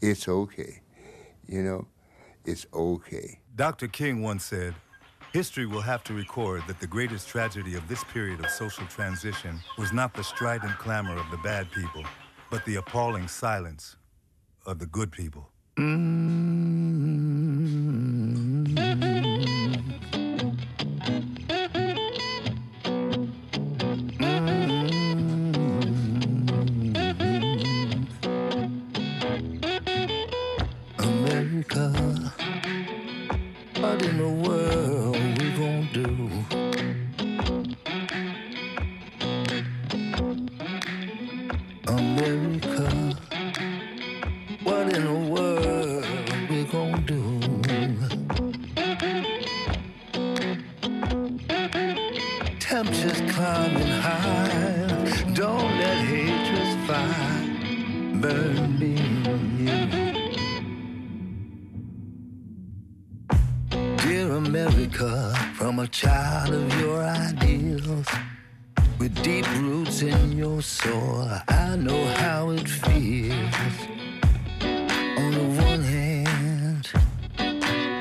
it's okay. You know, it's okay. Dr. King once said, History will have to record that the greatest tragedy of this period of social transition was not the strident clamor of the bad people, but the appalling silence of the good people. America,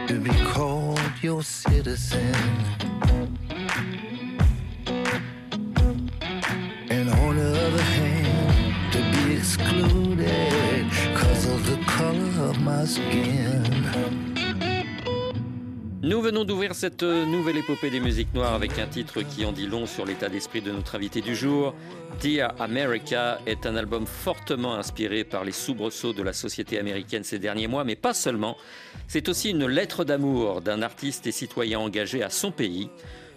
to be called your citizen. And on the other hand, to be excluded because of the color of my skin. Nous venons d'ouvrir cette nouvelle épopée des musiques noires avec un titre qui en dit long sur l'état d'esprit de notre invité du jour. Dear America est un album fortement inspiré par les soubresauts de la société américaine ces derniers mois, mais pas seulement. C'est aussi une lettre d'amour d'un artiste et citoyen engagé à son pays.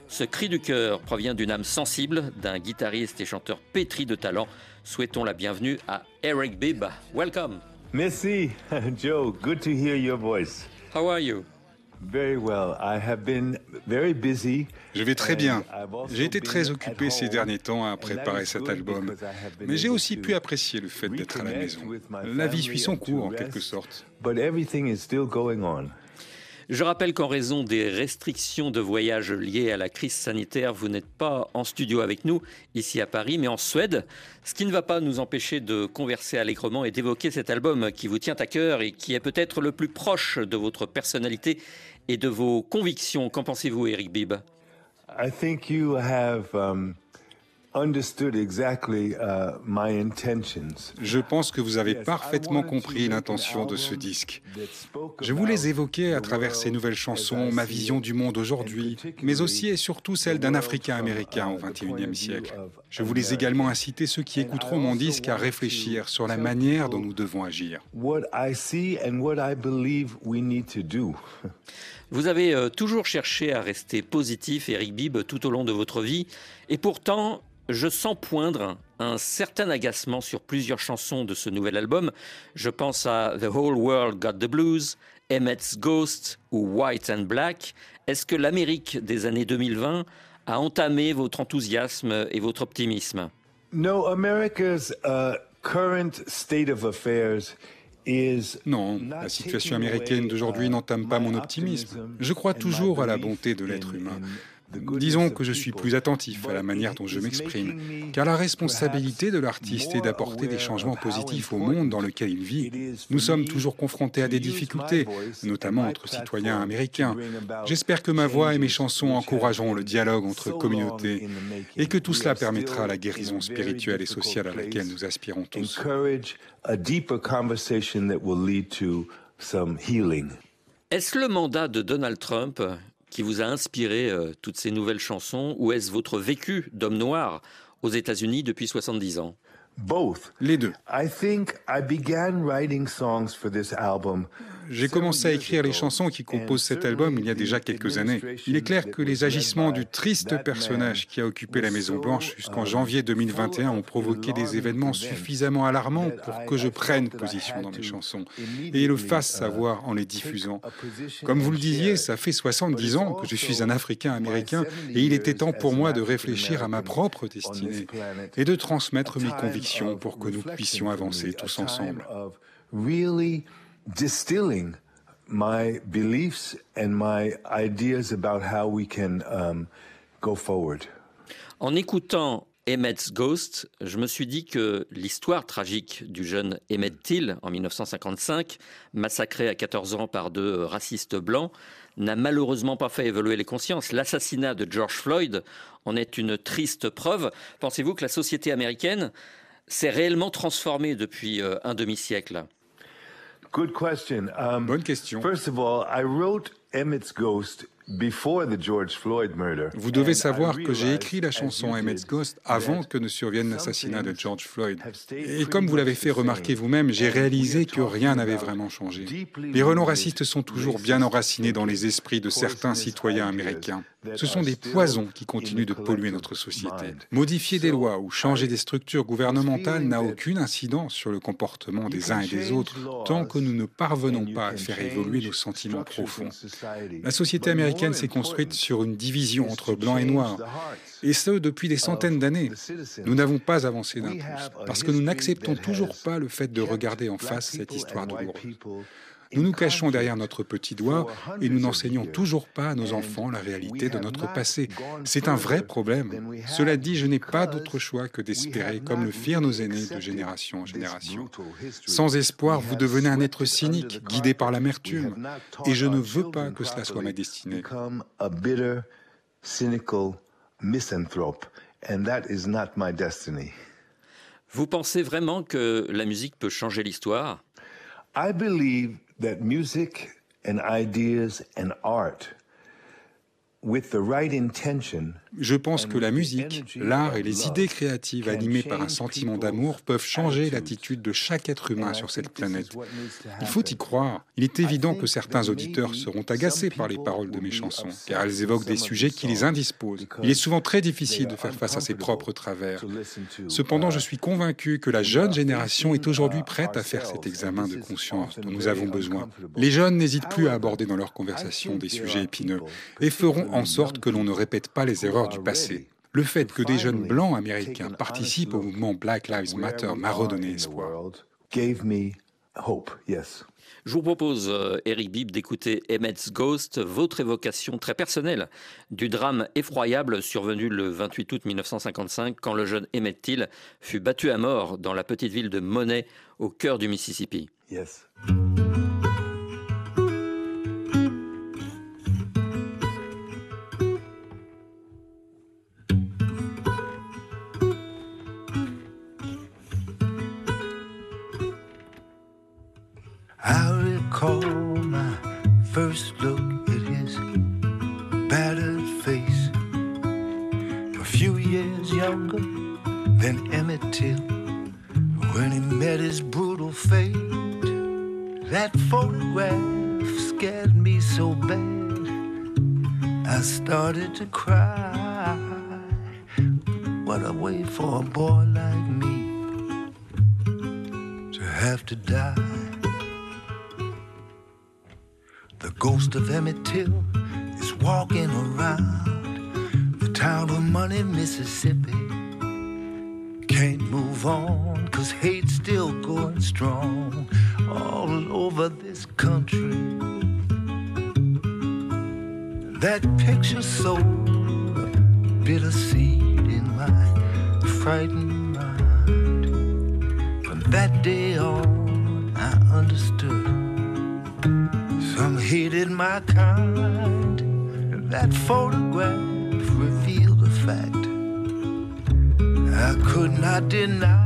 Ce cri du cœur provient d'une âme sensible, d'un guitariste et chanteur pétri de talent. Souhaitons la bienvenue à Eric Bibb. Welcome. Merci, Joe. Good to hear your voice. How are you? Je vais très bien. J'ai été très occupé ces derniers temps à préparer cet album. because I have been Mais j'ai aussi pu apprécier le fait d'être à la maison. La vie suit son cours en quelque sorte. But everything is still going on. Je rappelle qu'en raison des restrictions de voyage liées à la crise sanitaire, vous n'êtes pas en studio avec nous ici à Paris, mais en Suède, ce qui ne va pas nous empêcher de converser allègrement et d'évoquer cet album qui vous tient à cœur et qui est peut-être le plus proche de votre personnalité et de vos convictions. Qu'en pensez-vous, Eric Bibb I think you have um, Je pense que vous avez parfaitement compris l'intention de ce disque. Je voulais évoquer à travers ces nouvelles chansons ma vision du monde aujourd'hui, mais aussi et surtout celle d'un Africain américain au XXIe siècle. Je voulais également inciter ceux qui écouteront mon disque à réfléchir sur la manière dont nous devons agir. What I see and what I believe we need to do. Vous avez euh, toujours cherché à rester positif, Eric Bibb, tout au long de votre vie, et pourtant, je sens poindre un certain agacement sur plusieurs chansons de ce nouvel album. Je pense à The Whole World Got the Blues, Emmett's Ghost ou White and Black. Est-ce que l'Amérique des années 2020 a entamé votre enthousiasme et votre optimisme? No, America's uh, current state of affairs is Non, la situation américaine d'aujourd'hui n'entame pas mon optimisme. Je crois toujours à la bonté de l'être humain. Disons que je suis plus attentif à la manière dont je m'exprime, car la responsabilité de l'artiste est d'apporter des changements positifs au monde dans lequel il vit. Nous sommes toujours confrontés à des difficultés, notamment entre citoyens américains. J'espère que ma voix et mes chansons encourageront le dialogue entre communautés et que tout cela permettra la guérison spirituelle et sociale à laquelle nous aspirons tous. Est-ce le mandat de Donald Trump qui vous a inspiré euh, toutes ces nouvelles chansons? Ou est-ce votre vécu d'homme noir aux États-Unis depuis 70 ans? Both. Les deux. I think I began writing songs for this album J'ai commencé à écrire les chansons qui composent cet album il y a déjà quelques années. Il est clair que les agissements du triste personnage qui a occupé la Maison Blanche jusqu'en janvier 2021 ont provoqué des événements suffisamment alarmants pour que je prenne position dans mes chansons et le fasse savoir en les diffusant. Comme vous le disiez, ça fait 70 ans que je suis un Africain américain et il était temps pour moi de réfléchir à ma propre destinée et de transmettre mes convictions pour que nous puissions avancer tous ensemble. Distilling my beliefs and my ideas about how we can um, go forward. En écoutant Emmett's Ghost, je me suis dit que l'histoire tragique du jeune Emmett Till en 1955, massacré à 14 ans par deux racistes blancs, n'a malheureusement pas fait évoluer les consciences. L'assassinat de George Floyd en est une triste preuve. Pensez-vous que la société américaine s'est réellement transformée depuis euh, un demi-siècle? Good question. Um, Bonne question. First of all, I wrote Emmett's Ghost Vous devez savoir que j'ai écrit la chanson Emmett's Ghost avant que ne survienne l'assassinat de George Floyd. Et comme vous l'avez fait remarquer vous-même, j'ai réalisé que rien n'avait vraiment changé. Les relents racistes sont toujours bien enracinés dans les esprits de certains citoyens américains. Ce sont des poisons qui continuent de polluer notre société. Modifier des lois ou changer des structures gouvernementales n'a aucune incidence sur le comportement des uns et des autres tant que nous ne parvenons pas à faire évoluer nos sentiments profonds. La société américaine s'est construite sur une division entre blanc et noir, et ce depuis des centaines d'années. Nous n'avons pas avancé d'un pouce, parce que nous n'acceptons toujours pas le fait de regarder en face cette histoire douloureuse. Nous nous cachons derrière notre petit doigt et nous n'enseignons toujours pas à nos enfants la réalité de notre passé. C'est un vrai problème. Cela dit, je n'ai pas d'autre choix que d'espérer, comme le firent nos aînés de génération en génération. Sans espoir, vous devenez un être cynique, guidé par l'amertume. Et je ne veux pas que cela soit ma destinée. Vous pensez vraiment que la musique peut changer l'histoire? I believe that music and ideas and art Je pense que la musique, l'art et les idées créatives animées par un sentiment d'amour peuvent changer l'attitude de chaque être humain sur cette planète. Il faut y croire. Il est évident que certains auditeurs seront agacés par les paroles de mes chansons, car elles évoquent des sujets qui les indisposent. Il est souvent très difficile de faire face à ses propres travers. Cependant, je suis convaincu que la jeune génération est aujourd'hui prête à faire cet examen de conscience dont nous avons besoin. Les jeunes n'hésitent plus à aborder dans leurs conversations des sujets épineux et feront en sorte que l'on ne répète pas les erreurs du passé. Le fait que des jeunes blancs américains participent au mouvement Black Lives Matter m'a redonné espoir. Je vous propose, euh, Eric Bibb, d'écouter Emmett's Ghost, votre évocation très personnelle du drame effroyable survenu le 28 août 1955 quand le jeune Emmett Till fut battu à mort dans la petite ville de Monet au cœur du Mississippi. Yes. First look at his battered face. A few years younger than Emmett Till when he met his brutal fate. That photograph scared me so bad, I started to cry. What a way for a boy like me to have to die. Ghost of Emmett Till is walking around the town of Money, Mississippi. Can't move on, cause hate's still going strong all over this country. That picture a bitter seed in my frightened mind. From that day on, I understood some hated my kind. That photograph revealed a fact I could not deny.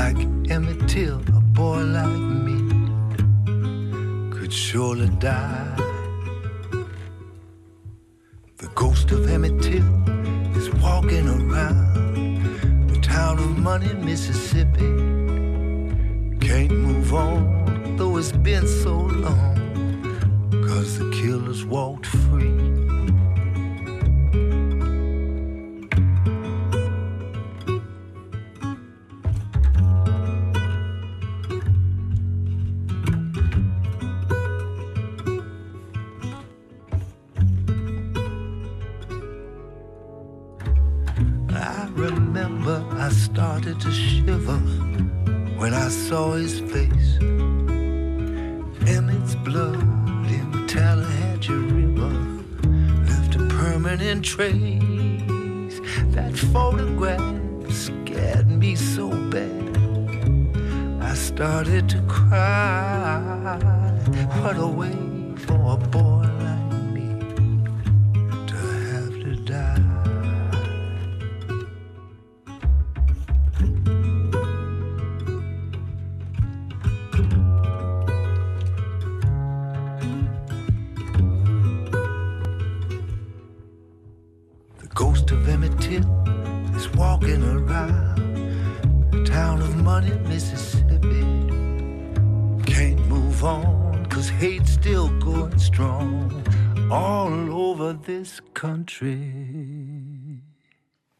Like Emmett Till, a boy like me could surely die. The ghost of Emmett Till is walking around the town of Money, Mississippi. Can't move on it's been so long. Cause the killers walked free. I remember I started to shiver when I saw his face. Trace. That photograph scared me so bad. I started to cry. What a way ghost of Emmett Till is walking around the town of Money, Mississippi. Can't move on, cause hate's still going strong all over this country.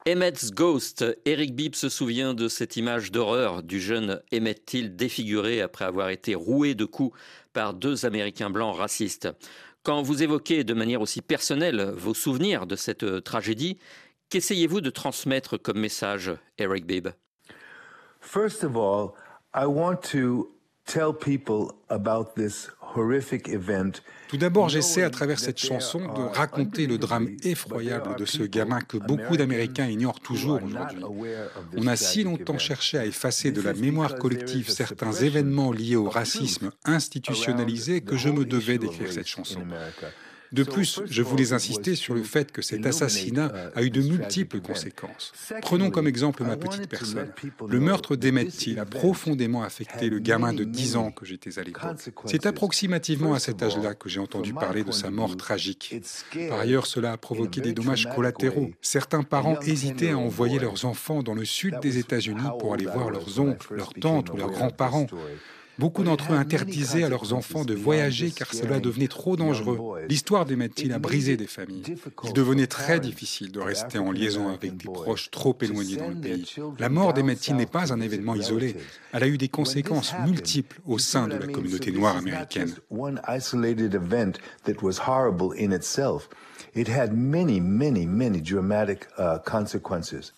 Emmett's Ghost. Eric Bibb se souvient de cette image d'horreur du jeune Emmett Till défiguré après avoir été roué de coups par deux Américains blancs racistes. Quand vous évoquez de manière aussi personnelle vos souvenirs de cette euh, tragédie, qu'essayez-vous de transmettre comme message, Eric Bibb First of all, I want to tell people about this horrific event. Tout d'abord, j'essaie à travers cette chanson de raconter le drame effroyable de ce gamin que beaucoup d'Américains ignorent toujours aujourd'hui. On a si longtemps cherché à effacer de la mémoire collective certains événements liés au racisme institutionnalisé que je me devais d'écrire cette chanson. De plus, je voulais insister sur le fait que cet assassinat a eu de multiples conséquences. Prenons comme exemple ma petite personne. Le meurtre d'Emmett a profondément affecté le gamin de 10 ans que j'étais à l'époque. C'est approximativement à cet âge-là que j'ai entendu parler de sa mort tragique. Par ailleurs, cela a provoqué des dommages collatéraux. Certains parents hésitaient à envoyer leurs enfants dans le sud des États-Unis pour aller voir leurs oncles, leurs tantes ou leurs grands-parents. Beaucoup d'entre eux interdisaient à leurs enfants de voyager car cela devenait trop dangereux. L'histoire d'Emmett Till a brisé des familles. Il devenait très difficile de rester en liaison avec des proches trop éloignés dans le pays. La mort d'Emmett Till n'est pas un événement isolé. Elle a eu des conséquences multiples au sein de la communauté noire américaine. One isolated event that was horrible in itself. It had many, many, many dramatic uh, consequences.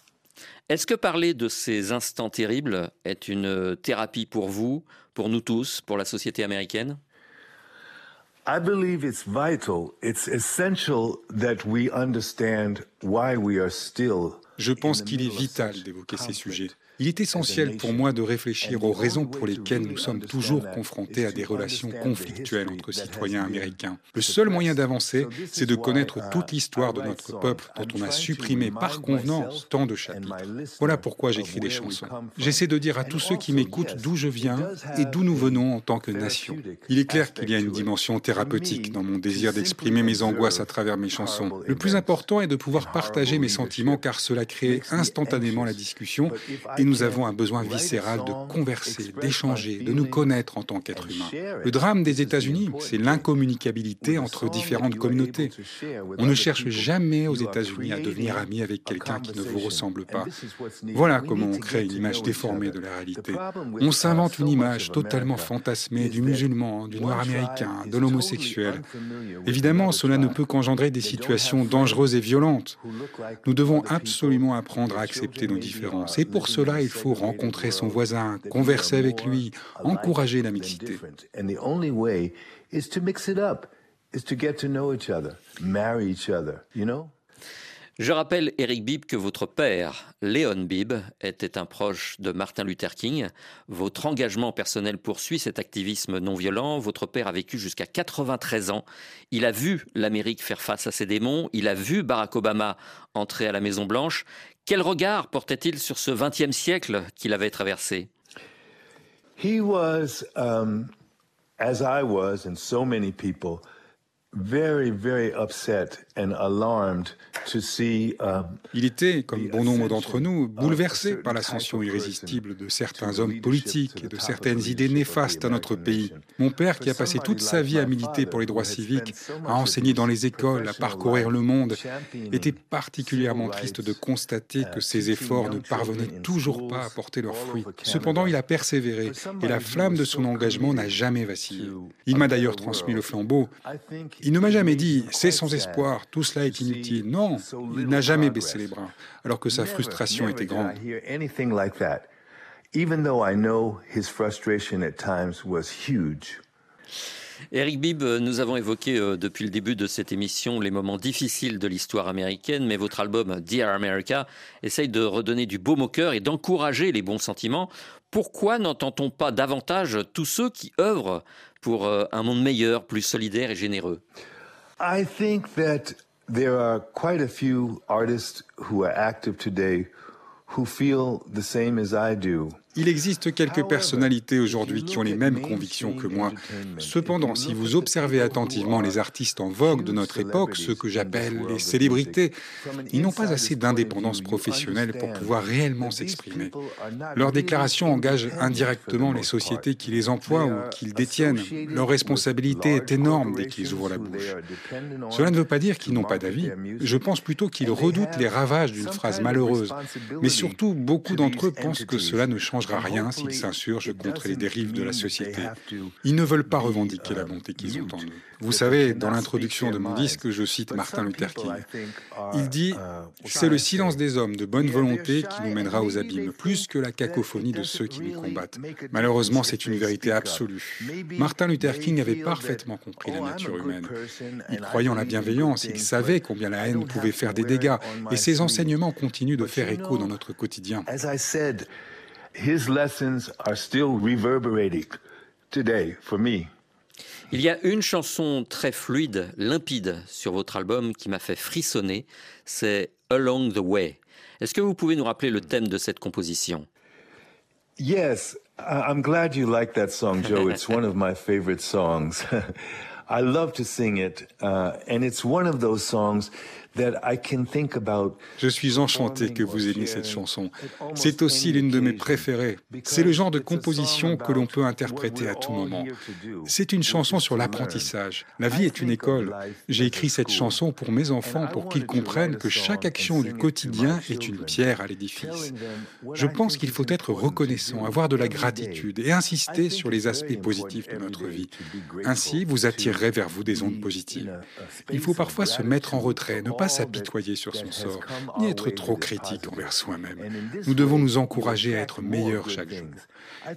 Est-ce que parler de ces instants terribles est une thérapie pour vous, pour nous tous, pour la société américaine? I believe it's vital, it's essential that we understand why we are still Je pense qu'il est vital d'évoquer ces sujets. Il est essentiel pour moi de réfléchir aux raisons pour lesquelles nous sommes toujours confrontés à des relations conflictuelles entre citoyens américains. Le seul moyen d'avancer, c'est de connaître toute l'histoire de notre peuple dont on a supprimé par convenance tant de chapitres. Voilà pourquoi j'écris des chansons. J'essaie de dire à tous ceux qui m'écoutent d'où je viens et d'où nous venons en tant que nation. Il est clair qu'il y a une dimension thérapeutique dans mon désir d'exprimer mes angoisses à travers mes chansons. Le plus important est de pouvoir partager mes sentiments car cela crée instantanément la discussion et nous avons un besoin viscéral de converser, d'échanger, de nous connaître en tant qu'être humain. Le drame des États-Unis, c'est l'incommunicabilité entre différentes communautés. On ne cherche jamais aux États-Unis à devenir ami avec quelqu'un qui ne vous ressemble pas. Voilà comment on crée une image déformée de la réalité. On s'invente une image totalement fantasmée du musulman, du noir américain, de l'homosexuel. Évidemment, cela ne peut qu'engendrer des situations dangereuses et violentes. Nous devons absolument apprendre à accepter nos différences. Et pour cela, il faut rencontrer son voisin, converser avec lui, encourager la mixité. And the only way is to mix it up, is to get to know each other, marry each other, you know? Je rappelle, Eric Bibb, que votre père, Léon Bibb, était un proche de Martin Luther King. Votre engagement personnel poursuit cet activisme non violent. Votre père a vécu jusqu'à 93 ans. Il a vu l'Amérique faire face à ses démons. Il a vu Barack Obama entrer à la Maison Blanche. Quel regard portait-il sur ce XXe siècle qu'il avait traversé? He was, um, as I was, and so many people, very, very upset and alarmed Il était, comme bon nombre d'entre nous, bouleversé par l'ascension irrésistible de certains hommes politiques et de certaines idées néfastes à notre pays. Mon père, qui a passé toute sa vie à militer pour les droits civiques, à enseigner dans les écoles, à parcourir le monde, était particulièrement triste de constater que ses efforts ne parvenaient toujours pas à porter leurs fruits. Cependant, il a persévéré et la flamme de son engagement n'a jamais vacillé. Il m'a d'ailleurs transmis le flambeau. Il ne m'a jamais dit c'est sans espoir, tout cela est inutile. Non, il n'a jamais baissé les bras, alors que sa frustration était grande. Even though I know his frustration at times was huge. Eric Bibb, nous avons évoqué euh, depuis le début de cette émission les moments difficiles de l'histoire américaine, mais votre album Dear America essaye de redonner du baume au cœur et d'encourager les bons sentiments. Pourquoi n'entend-on pas davantage tous ceux qui œuvrent pour euh, un monde meilleur, plus solidaire et généreux? I think that there are quite a few artists who are active today who feel the same as I do. Il existe quelques personnalités aujourd'hui qui ont les mêmes convictions que moi. Cependant, si vous observez attentivement les artistes en vogue de notre époque, ceux que j'appelle les célébrités, ils n'ont pas assez d'indépendance professionnelle pour pouvoir réellement s'exprimer. Leurs déclarations engagent indirectement les sociétés qui les emploient ou qu'ils détiennent. Leur responsabilité est énorme dès qu'ils ouvrent la bouche. Cela ne veut pas dire qu'ils n'ont pas d'avis. Je pense plutôt qu'ils redoutent les ravages d'une phrase malheureuse. Mais surtout, beaucoup d'entre eux pensent que cela ne change changera rien s'ils s'insurgent contre les dérives de la société. Ils ne veulent pas revendiquer la bonté qu'ils ont en eux. Vous savez, dans l'introduction de mon disque, je cite Martin Luther King. Il dit C'est le silence des hommes de bonne volonté qui nous mènera aux abîmes, plus que la cacophonie de ceux qui nous combattent. Malheureusement, c'est une vérité absolue. Martin Luther King avait parfaitement compris la nature humaine. Il croyait en la bienveillance, il savait combien la haine pouvait faire des dégâts, et ses enseignements continuent de faire écho dans notre quotidien. His lessons are still reverberating today for me. Il y a une chanson très fluide, limpide sur votre album qui m'a fait frissonner, c'est Along the Way. Est-ce que vous pouvez nous rappeler le thème de cette composition? Yes, I'm glad you like that song, Joe. It's one of my favorite songs. I love to sing it, uh, and it's one of those songs Je suis enchanté que vous aimiez cette chanson. C'est aussi l'une de mes préférées. C'est le genre de composition que l'on peut interpréter à tout moment. C'est une chanson sur l'apprentissage. La vie est une école. J'ai écrit cette chanson pour mes enfants pour qu'ils comprennent que chaque action du quotidien est une pierre à l'édifice. Je pense qu'il faut être reconnaissant, avoir de la gratitude et insister sur les aspects positifs de notre vie. Ainsi, vous attirerez vers vous des ondes positives. Il faut parfois se mettre en retrait, ne pas s'apitoyer sur son sort, ni être trop critique envers soi-même. Nous devons nous encourager à être meilleurs chaque jour.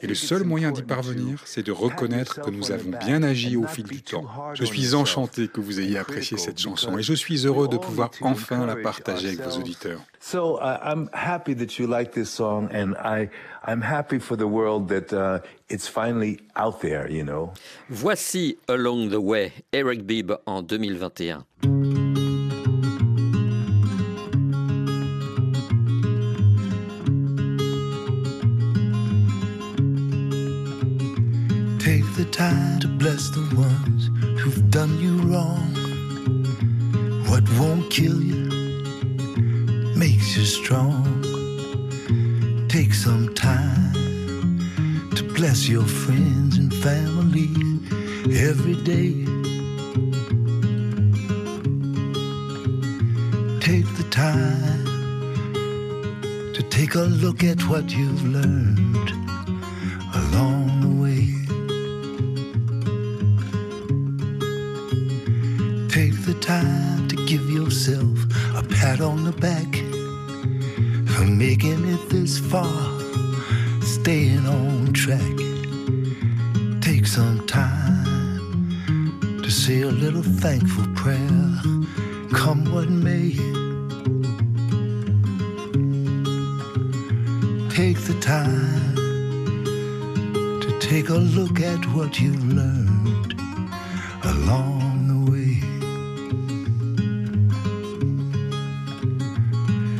Et le seul moyen d'y parvenir, c'est de reconnaître que nous avons bien agi au fil du temps. Je suis enchanté que vous ayez apprécié cette chanson et je suis heureux de pouvoir enfin la partager avec vos auditeurs. So uh, I'm happy that you like this song and I I'm happy for the world that uh, it's finally out there, you know? Voici Along the Way, Eric Bibb en 2021. Time to bless the ones who've done you wrong. What won't kill you makes you strong. Take some time to bless your friends and family every day. Take the time to take a look at what you've learned time to say a little thankful prayer, come what may. Take the time to take a look at what you've learned along the way.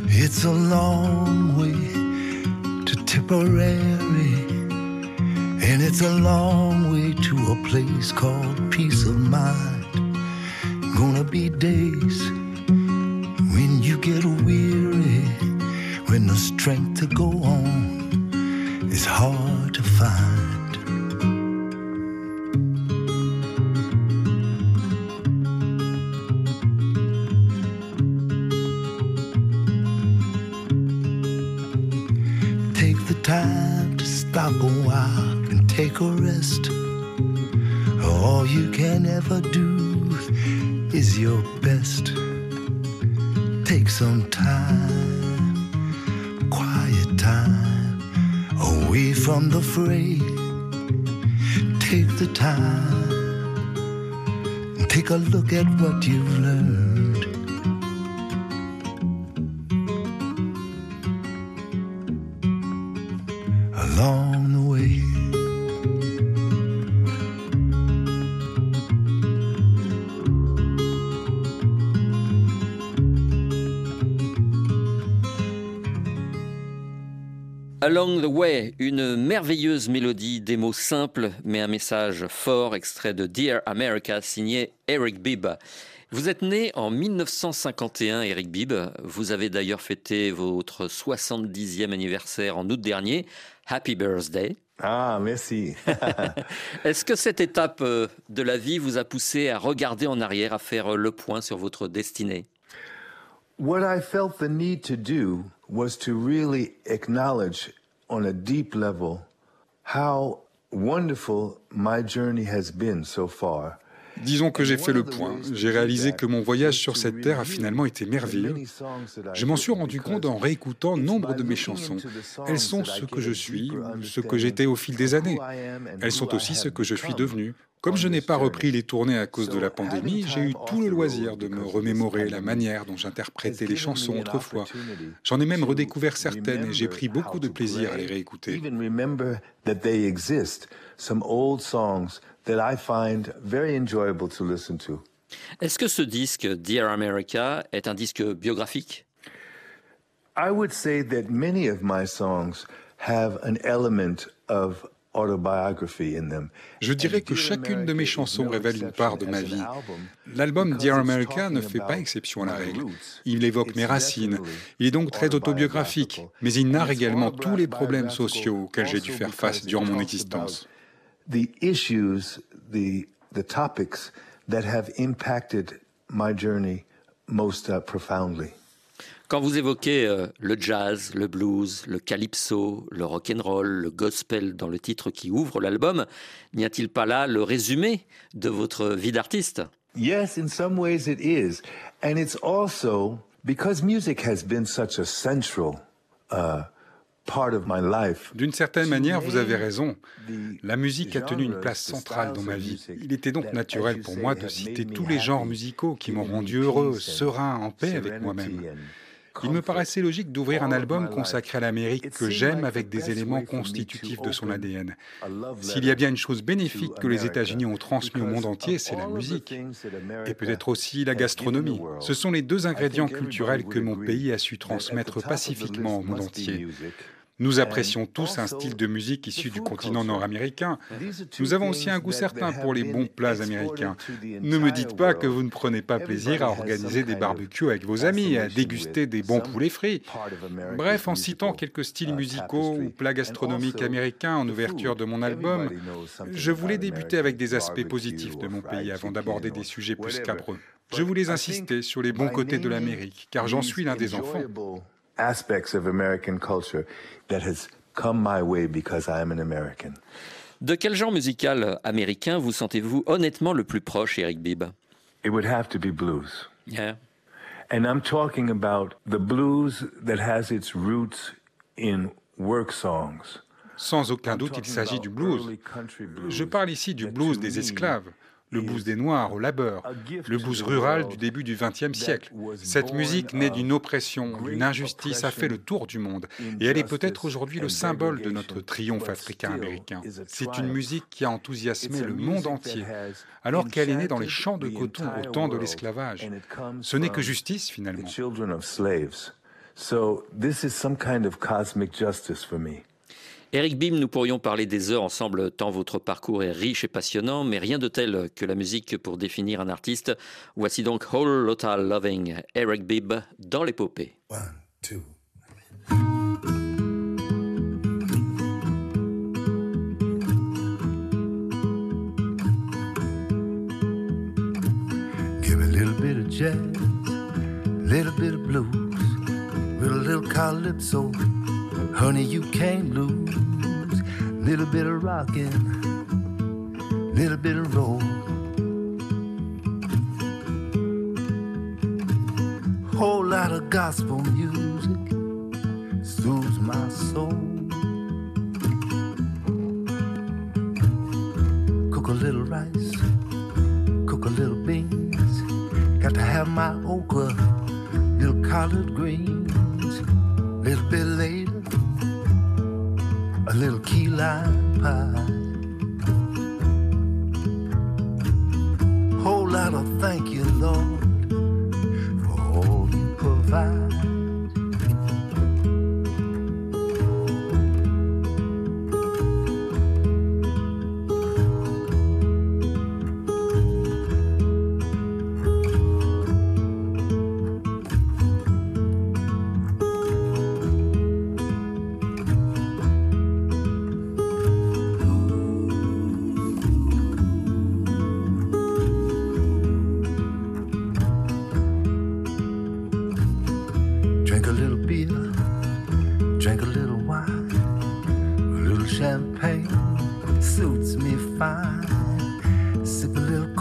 It's a long way to Tipperary, it's a long way to a place called peace of mind. gonna be days when you get weary, when the strength to go on is hard to find. Take the time to stop a while take a rest. All you can ever do is your best. Take some time, quiet time, away from the fray. Take the time take a look at what you've learned. Along the Way, une merveilleuse mélodie, des mots simples, mais un message fort, extrait de Dear America, signé Eric Bibb. Vous êtes né en 1951, Eric Bibb. Vous avez d'ailleurs fêté votre 70e anniversaire en août dernier. Happy birthday. Ah, merci. Est-ce que cette étape euh, de la vie vous a poussé à regarder en arrière, à faire le point sur votre destinée? What I felt the need to do was to really acknowledge on a deep level how wonderful my journey has been so far. Disons que j'ai fait le point. J'ai réalisé que mon voyage sur cette terre a finalement été merveilleux. Je m'en suis rendu compte en réécoutant nombre de mes chansons. Elles sont ce que je suis, ce que j'étais au fil des années. Elles sont aussi ce que je suis devenu. Comme je n'ai pas repris les tournées à cause de la pandémie, j'ai eu tout le loisir de me remémorer la manière dont j'interprétais les chansons autrefois. J'en ai même redécouvert certaines et j'ai pris beaucoup de plaisir à les réécouter. Est-ce que ce disque, Dear America, est un disque biographique? I would say that many of my songs have an element of. Je dirais que chacune de mes chansons révèle une part de ma vie. L'album Dear America ne fait pas exception à la règle. Il évoque mes racines. Il est donc très autobiographique, mais il narre également tous les problèmes sociaux auxquels j'ai dû faire face durant mon existence. the issues, the the topics that have impacted my journey most uh, profoundly. Quand vous évoquez euh, le jazz, le blues, le calypso, le rock and roll, le gospel dans le titre qui ouvre l'album, n'y a-t-il pas là le résumé de votre vie d'artiste? Yes, in some ways it is, and it's also because music has been such a central uh, D'une certaine manière, vous avez raison. La musique a tenu une place centrale dans ma vie. Il était donc naturel pour moi de citer tous les genres musicaux qui m'ont rendu heureux, serein, en paix avec moi-même. Il me paraissait logique d'ouvrir un album consacré à l'Amérique que j'aime avec des éléments constitutifs de son ADN. S'il y a bien une chose bénéfique que les États-Unis ont transmis au monde entier, c'est la musique. Et peut-être aussi la gastronomie. Ce sont les deux ingrédients culturels que mon pays a su transmettre pacifiquement au monde entier. Nous apprécions tous un style de musique issu du continent nord-américain. Nous avons aussi un goût certain pour les bons plats américains. Ne me dites pas que vous ne prenez pas plaisir à organiser des barbecues avec vos amis, à déguster des bons poulets frits. Bref, en citant quelques styles musicaux ou plats gastronomiques américains en ouverture de mon album, je voulais débuter avec des aspects positifs de mon pays avant d'aborder des sujets plus cabreux. Je voulais insister sur les bons côtés de l'Amérique, car j'en suis l'un des enfants. Aspects of American culture that has come my way because I am an American. De quel genre musical américain vous sentez-vous honnêtement le plus proche, Eric Bibb? It would have to be blues. Yeah. And I'm talking about the blues that has its roots in work songs. Sans aucun doute, il s'agit du blues. Je parle ici du blues des esclaves, le blues des Noirs au labeur, le blues rural du début du XXe siècle. Cette musique née d'une oppression, d'une injustice a fait le tour du monde et elle est peut-être aujourd'hui le symbole de notre triomphe africain-américain. C'est une musique qui a enthousiasmé le monde entier alors qu'elle est née dans les champs de coton au temps de l'esclavage. Ce n'est que justice finalement. So this is some kind of cosmic justice for me. Eric Bim, nous pourrions parler des heures ensemble tant votre parcours est riche et passionnant, mais rien de tel que la musique pour définir un artiste. Voici donc Whole Lotta Loving, Eric Bibb dans l'épopée. Give a little bit of jazz, little bit of blues, a little. Honey, you can't lose. Little bit of rockin', little bit of roll. Whole lot of gospel music soothes my soul. Cook a little rice, cook a little beans. Got to have my okra, little collard greens. Little bit of later, a little key lime pie. Whole lot of thank you, Lord, for all you provide.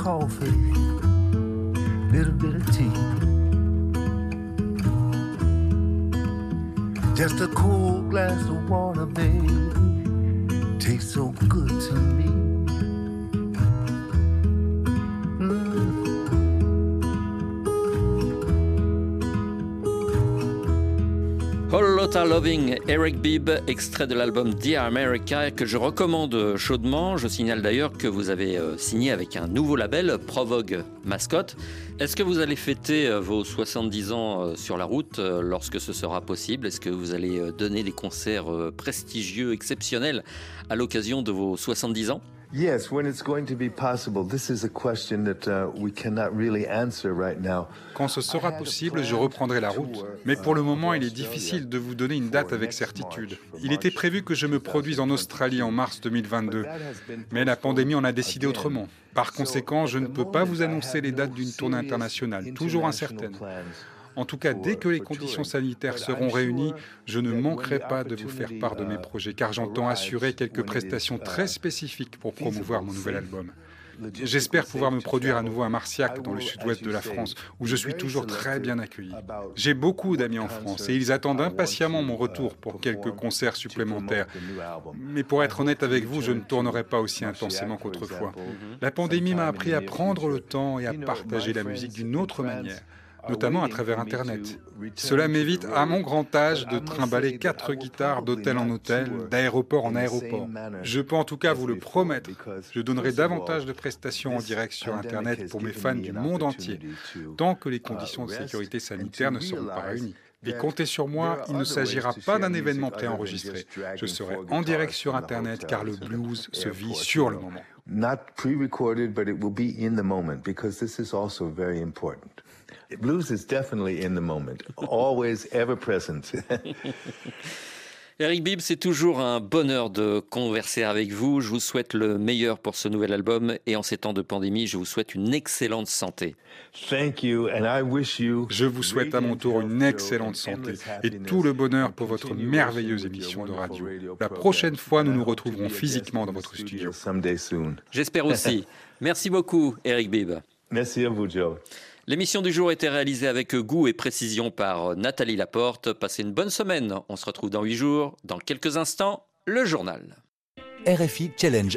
Coffee, little bit of tea. Just a cool glass of water, baby, tastes so good to me. Lotta Loving, Eric Bibb, extrait de l'album Dear America, que je recommande chaudement. Je signale d'ailleurs que vous avez euh, signé avec un nouveau label, Provogue Mascot. Est-ce que vous allez fêter euh, vos 70 ans euh, sur la route lorsque ce sera possible? Est-ce que vous allez donner des concerts prestigieux, exceptionnels à l'occasion de vos 70 ans? Yes, when it's going to be possible. This is a question that uh, we cannot really answer right now. Quand ce sera possible, je reprendrai la route. Mais pour le moment, il est difficile de vous donner une date avec certitude. Il était prévu que je me produise en Australie en mars 2022. Mais la pandémie en a décidé autrement. Par conséquent, je ne peux pas vous annoncer les dates d'une tournée internationale, toujours incertaine. En tout cas, dès que les conditions sanitaires seront réunies, je ne manquerai pas de vous faire part de mes projets, car j'entends assurer quelques prestations très spécifiques pour promouvoir mon nouvel album. J'espère pouvoir me produire à nouveau à Marciac, dans le sud-ouest de la France, où je suis toujours très bien accueilli. J'ai beaucoup d'amis en France et ils attendent impatiemment mon retour pour quelques concerts supplémentaires. Mais pour être honnête avec vous, je ne tournerai pas aussi intensément qu'autrefois. La pandémie m'a appris à prendre le temps et à partager la musique d'une autre manière notamment à travers Internet. Cela m'évite, à mon grand âge, de trimballer quatre guitares d'hôtel en hôtel, d'aéroport en aéroport. Je peux en tout cas vous le promettre, je donnerai davantage de prestations en direct sur Internet pour mes fans du monde entier, tant que les conditions de sécurité sanitaire ne seront pas réunies. Et comptez sur moi, il ne s'agira pas d'un événement préenregistré. Je serai en direct sur Internet car le blues se vit sur le moment. Not pre-recorded, but it will be in the moment because this is also very important. Blues is definitely in the moment, always, ever present. Eric Bibb, c'est toujours un bonheur de converser avec vous. Je vous souhaite le meilleur pour ce nouvel album et en ces temps de pandémie, je vous souhaite une excellente santé. Thank you, and I wish you Je vous souhaite à mon tour une excellente santé et tout le bonheur pour votre merveilleuse émission de radio. La prochaine fois, nous nous retrouverons physiquement dans votre studio. someday soon. J'espère aussi. Merci beaucoup, Eric Bibb. Merci à vous, Joe. L'émission du jour était réalisée avec goût et précision par Nathalie Laporte. Passez une bonne semaine. On se retrouve dans huit jours. Dans quelques instants, le journal. RFI Challenge